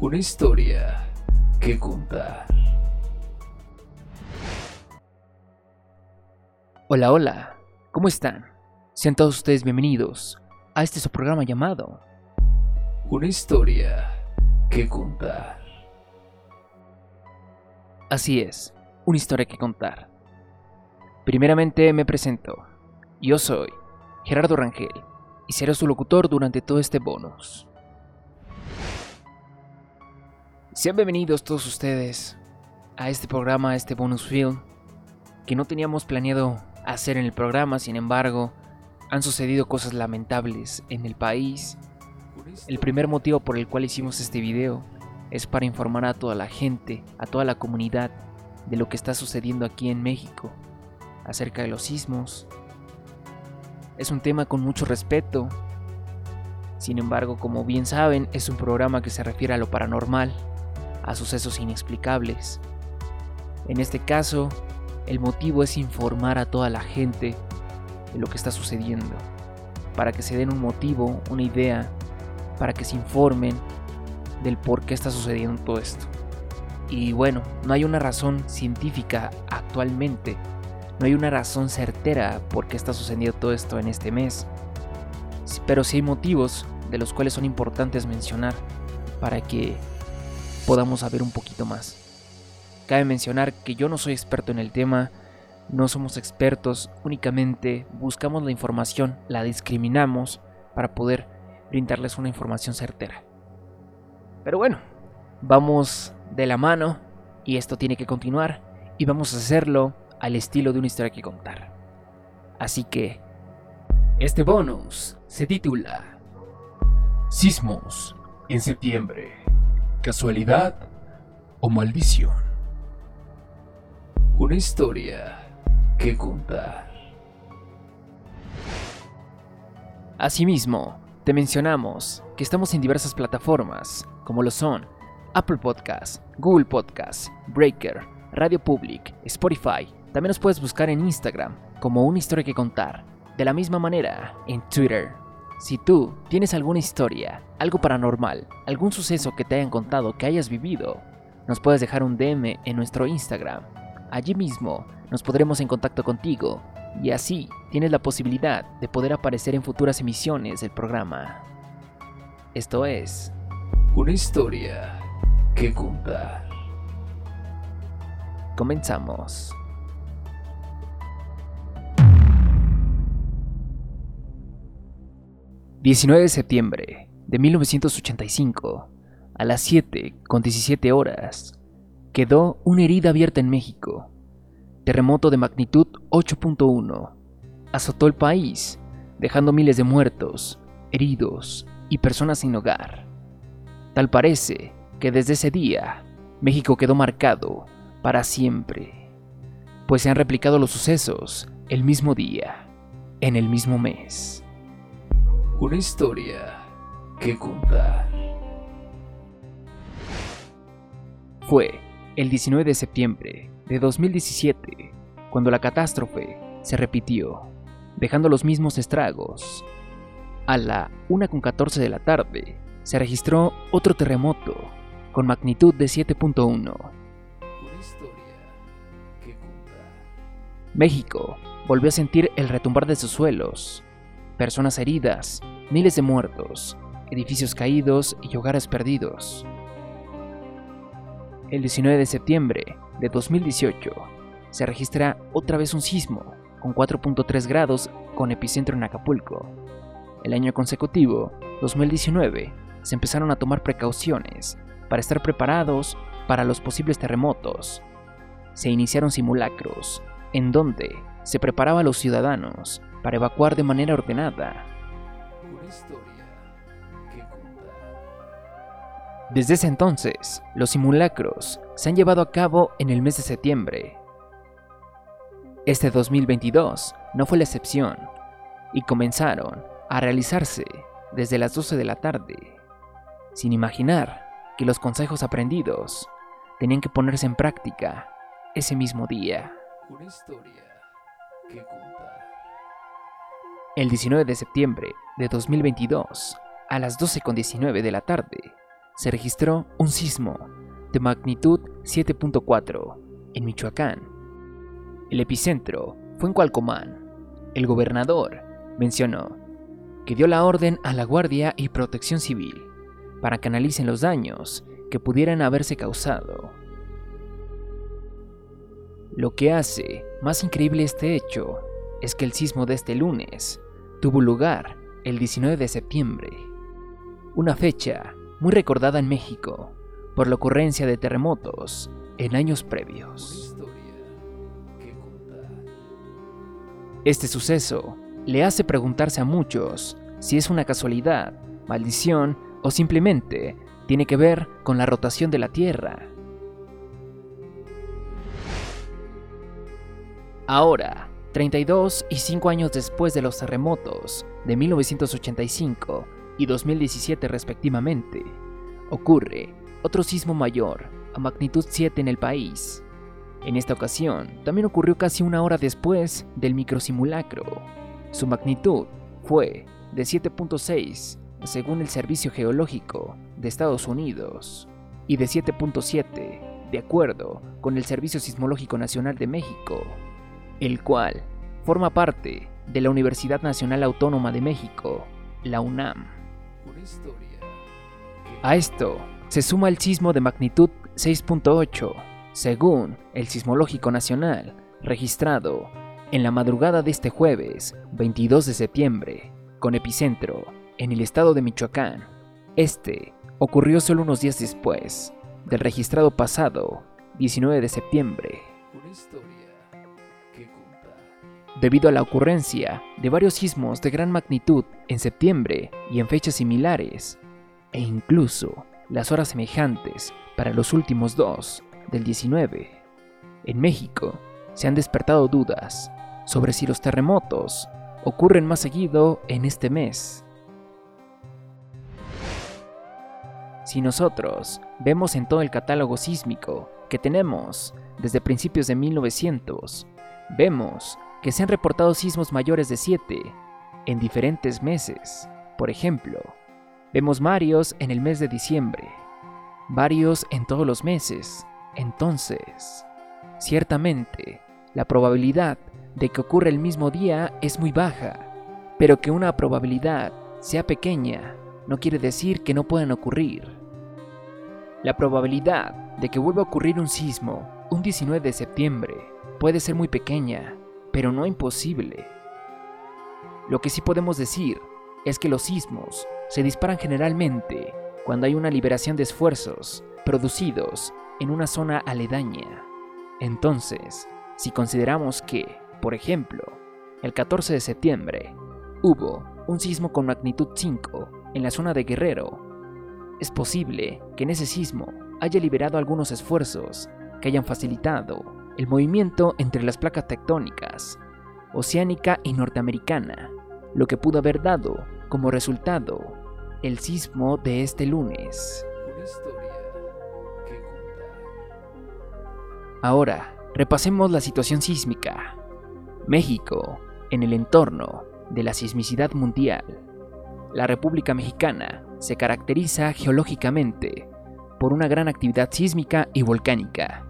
Una historia que contar. Hola, hola, ¿cómo están? Sean todos ustedes bienvenidos a este su programa llamado Una historia que contar. Así es, una historia que contar. Primeramente me presento. Yo soy Gerardo Rangel y seré su locutor durante todo este bonus. Sean bienvenidos todos ustedes a este programa, a este bonus film, que no teníamos planeado hacer en el programa, sin embargo, han sucedido cosas lamentables en el país. El primer motivo por el cual hicimos este video es para informar a toda la gente, a toda la comunidad, de lo que está sucediendo aquí en México, acerca de los sismos. Es un tema con mucho respeto. Sin embargo, como bien saben, es un programa que se refiere a lo paranormal, a sucesos inexplicables. En este caso, el motivo es informar a toda la gente de lo que está sucediendo, para que se den un motivo, una idea, para que se informen del por qué está sucediendo todo esto. Y bueno, no hay una razón científica actualmente, no hay una razón certera por qué está sucediendo todo esto en este mes, pero sí hay motivos de los cuales son importantes mencionar para que podamos saber un poquito más. Cabe mencionar que yo no soy experto en el tema, no somos expertos, únicamente buscamos la información, la discriminamos para poder brindarles una información certera. Pero bueno, vamos de la mano y esto tiene que continuar y vamos a hacerlo al estilo de una historia que contar. Así que, este bonus se titula Sismos en septiembre. ¿Casualidad o maldición? Una historia que contar. Asimismo, te mencionamos que estamos en diversas plataformas, como lo son Apple Podcasts, Google Podcasts, Breaker, Radio Public, Spotify. También nos puedes buscar en Instagram como una historia que contar. De la misma manera, en Twitter. Si tú tienes alguna historia, algo paranormal, algún suceso que te hayan contado que hayas vivido, nos puedes dejar un DM en nuestro Instagram. Allí mismo nos podremos en contacto contigo y así tienes la posibilidad de poder aparecer en futuras emisiones del programa. Esto es Una historia que contar. Comenzamos. ...19 de septiembre de 1985... ...a las 7 con 17 horas... ...quedó una herida abierta en México... ...terremoto de magnitud 8.1... ...azotó el país... ...dejando miles de muertos... ...heridos y personas sin hogar... ...tal parece que desde ese día México quedó marcado para siempre, pues se han replicado los sucesos el mismo día, en el mismo mes. Una historia que contar. Fue el 19 de septiembre de 2017 cuando la catástrofe se repitió, dejando los mismos estragos. A la 1.14 de la tarde se registró otro terremoto con magnitud de 7.1. México volvió a sentir el retumbar de sus suelos, personas heridas, miles de muertos, edificios caídos y hogares perdidos. El 19 de septiembre de 2018 se registra otra vez un sismo con 4.3 grados con epicentro en Acapulco. El año consecutivo, 2019, se empezaron a tomar precauciones para estar preparados para los posibles terremotos. Se iniciaron simulacros, en donde se preparaba a los ciudadanos para evacuar de manera ordenada. Desde ese entonces, los simulacros se han llevado a cabo en el mes de septiembre. Este 2022 no fue la excepción y comenzaron a realizarse desde las 12 de la tarde, sin imaginar que los consejos aprendidos tenían que ponerse en práctica ese mismo día. Una historia que contar. El 19 de septiembre de 2022, a las 12.19 de la tarde, se registró un sismo de magnitud 7.4 en Michoacán. El epicentro fue en Cualcomán. El gobernador mencionó que dio la orden a la Guardia y Protección Civil para que analicen los daños que pudieran haberse causado. Lo que hace más increíble este hecho es que el sismo de este lunes tuvo lugar el 19 de septiembre, una fecha muy recordada en México por la ocurrencia de terremotos en años previos. Este suceso le hace preguntarse a muchos si es una casualidad, maldición o simplemente tiene que ver con la rotación de la Tierra. Ahora, 32 y 5 años después de los terremotos de 1985 y 2017 respectivamente, ocurre otro sismo mayor, a magnitud 7 en el país. En esta ocasión, también ocurrió casi una hora después del microsimulacro. Su magnitud fue de 7.6 según el Servicio Geológico de Estados Unidos y de 7.7 de acuerdo con el Servicio Sismológico Nacional de México, el cual forma parte de la Universidad Nacional Autónoma de México, la UNAM. A esto se suma el sismo de magnitud 6.8, según el Sismológico Nacional, registrado en la madrugada de este jueves 22 de septiembre, con epicentro en el estado de Michoacán. Este ocurrió solo unos días después del registrado pasado 19 de septiembre. Debido a la ocurrencia de varios sismos de gran magnitud en septiembre y en fechas similares, e incluso las horas semejantes para los últimos dos del 19, en México se han despertado dudas sobre si los terremotos ocurren más seguido en este mes. Si nosotros vemos en todo el catálogo sísmico que tenemos desde principios de 1900, vemos que se han reportado sismos mayores de 7 en diferentes meses. Por ejemplo, vemos varios en el mes de diciembre, varios en todos los meses. Entonces, ciertamente, la probabilidad de que ocurra el mismo día es muy baja, pero que una probabilidad sea pequeña no quiere decir que no puedan ocurrir. La probabilidad de que vuelva a ocurrir un sismo un 19 de septiembre puede ser muy pequeña, pero no imposible. Lo que sí podemos decir es que los sismos se disparan generalmente cuando hay una liberación de esfuerzos producidos en una zona aledaña. Entonces, si consideramos que, por ejemplo, el 14 de septiembre hubo un sismo con magnitud 5 en la zona de Guerrero, es posible que en ese sismo haya liberado algunos esfuerzos que hayan facilitado el movimiento entre las placas tectónicas, oceánica y norteamericana, lo que pudo haber dado como resultado el sismo de este lunes. Ahora, repasemos la situación sísmica. México, en el entorno de la sismicidad mundial. La República Mexicana se caracteriza geológicamente por una gran actividad sísmica y volcánica,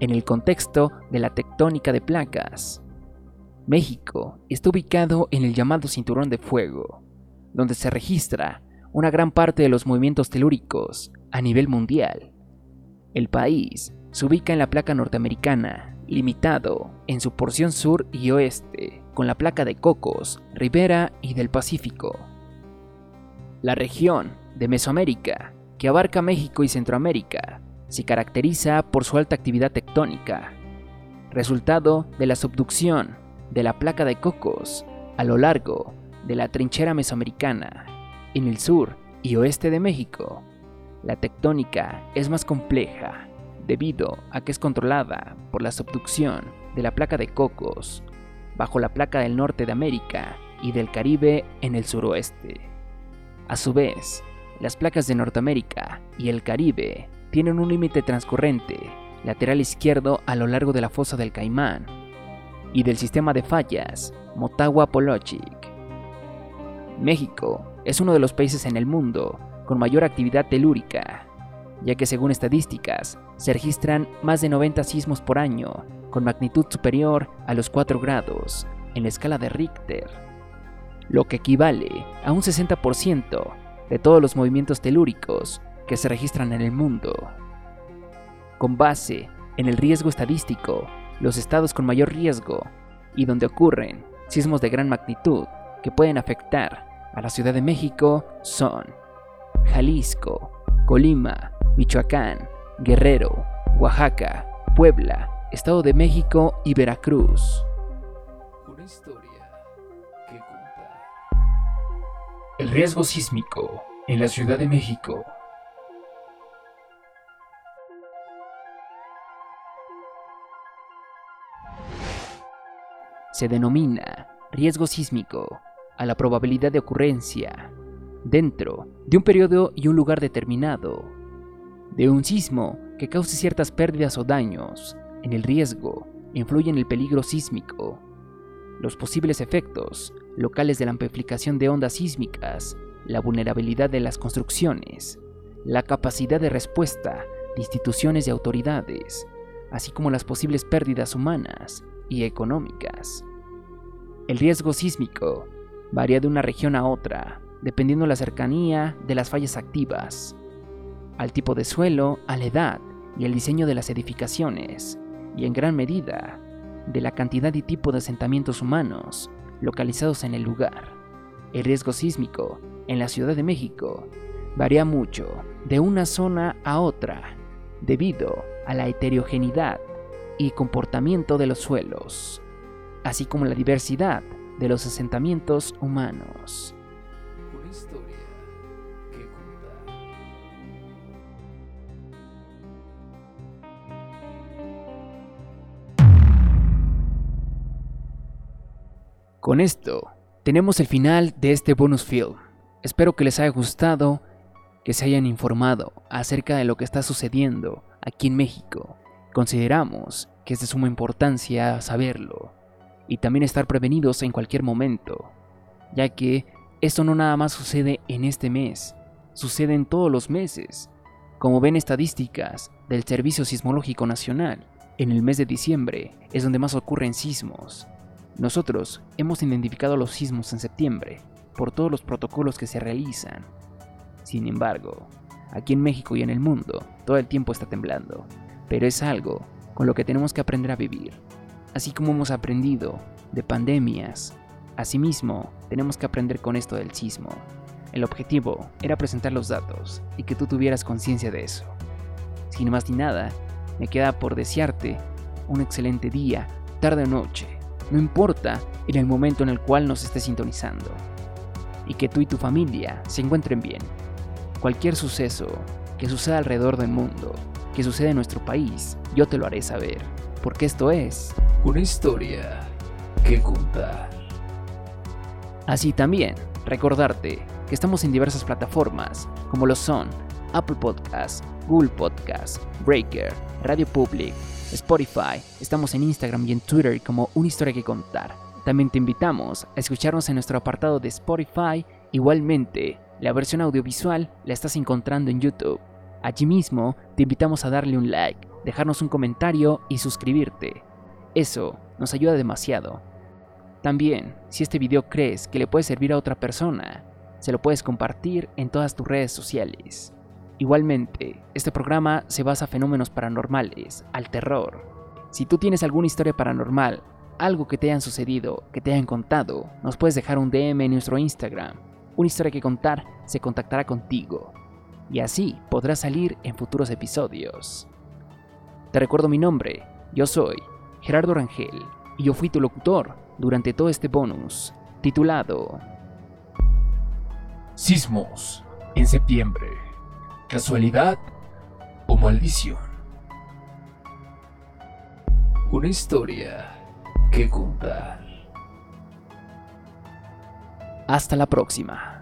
en el contexto de la tectónica de placas. México está ubicado en el llamado Cinturón de Fuego, donde se registra una gran parte de los movimientos telúricos a nivel mundial. El país se ubica en la placa norteamericana, limitado en su porción sur y oeste con la placa de Cocos, Ribera y del Pacífico. La región de Mesoamérica, que abarca México y Centroamérica, se caracteriza por su alta actividad tectónica, resultado de la subducción de la placa de Cocos a lo largo de la trinchera mesoamericana, en el sur y oeste de México. La tectónica es más compleja debido a que es controlada por la subducción de la placa de Cocos bajo la placa del norte de América y del Caribe en el suroeste. A su vez, las placas de Norteamérica y el Caribe tienen un límite transcurrente lateral izquierdo a lo largo de la fosa del Caimán y del sistema de fallas Motagua-Polochic. México es uno de los países en el mundo con mayor actividad telúrica, ya que según estadísticas se registran más de 90 sismos por año con magnitud superior a los 4 grados en la escala de Richter, lo que equivale a un 60% de todos los movimientos telúricos que se registran en el mundo. Con base en el riesgo estadístico, los estados con mayor riesgo y donde ocurren sismos de gran magnitud que pueden afectar a la Ciudad de México son Jalisco, Colima, Michoacán, Guerrero, Oaxaca, Puebla, Estado de México y Veracruz. Una historia que contar. El riesgo sísmico en la Ciudad de México. Se denomina riesgo sísmico a la probabilidad de ocurrencia dentro de un periodo y un lugar determinado de un sismo que cause ciertas pérdidas o daños en el riesgo influye en el peligro sísmico. Los posibles efectos locales de la amplificación de ondas sísmicas, la vulnerabilidad de las construcciones, la capacidad de respuesta de instituciones y autoridades, así como las posibles pérdidas humanas y económicas. El riesgo sísmico varía de una región a otra, dependiendo la cercanía de las fallas activas, al tipo de suelo, a la edad y el diseño de las edificaciones, y en gran medida de la cantidad y tipo de asentamientos humanos localizados en el lugar. El riesgo sísmico en la Ciudad de México varía mucho de una zona a otra debido a la heterogeneidad y comportamiento de los suelos, así como la diversidad de los asentamientos humanos. Una historia que contar. Con esto, tenemos el final de este bonus film. Espero que les haya gustado, que se hayan informado acerca de lo que está sucediendo aquí en México. Consideramos que es de suma importancia saberlo y también estar prevenidos en cualquier momento, ya que esto no nada más sucede en este mes, sucede en todos los meses. Como ven estadísticas del Servicio Sismológico Nacional, en el mes de diciembre es donde más ocurren sismos. Nosotros hemos identificado los sismos en septiembre por todos los protocolos que se realizan. Sin embargo, aquí en México y en el mundo todo el tiempo está temblando, pero es algo con lo que tenemos que aprender a vivir. Así como hemos aprendido de pandemias, asimismo tenemos que aprender con esto del sismo. El objetivo era presentar los datos y que tú tuvieras conciencia de eso. Sin más ni nada, me queda por desearte un excelente día, tarde o noche, no importa en el momento en el cual nos estés sintonizando. Y que tú y tu familia se encuentren bien. Cualquier suceso que suceda alrededor del mundo, que suceda en nuestro país, yo te lo haré saber. Porque esto es... Una historia que contar. Así también, recordarte que estamos en diversas plataformas, como lo son Apple Podcasts, Google Podcasts, Breaker, Radio Public, Spotify, estamos en Instagram y en Twitter como Una Historia que Contar. También te invitamos a escucharnos en nuestro apartado de Spotify. Igualmente, la versión audiovisual la estás encontrando en YouTube. Allí mismo te invitamos a darle un like, dejarnos un comentario y suscribirte. Eso nos ayuda demasiado. También, si este video crees que le puede servir a otra persona, se lo puedes compartir en todas tus redes sociales. Igualmente, este programa se basa en fenómenos paranormales, al terror. Si tú tienes alguna historia paranormal, algo que te hayan sucedido, que te hayan contado, nos puedes dejar un DM en nuestro Instagram. Una historia que contar se contactará contigo. Y así podrás salir en futuros episodios. Te recuerdo mi nombre, yo soy Gerardo Rangel, y yo fui tu locutor durante todo este bonus, titulado Sismos en septiembre. ¿Casualidad o maldición? Una historia que contar. Hasta la próxima.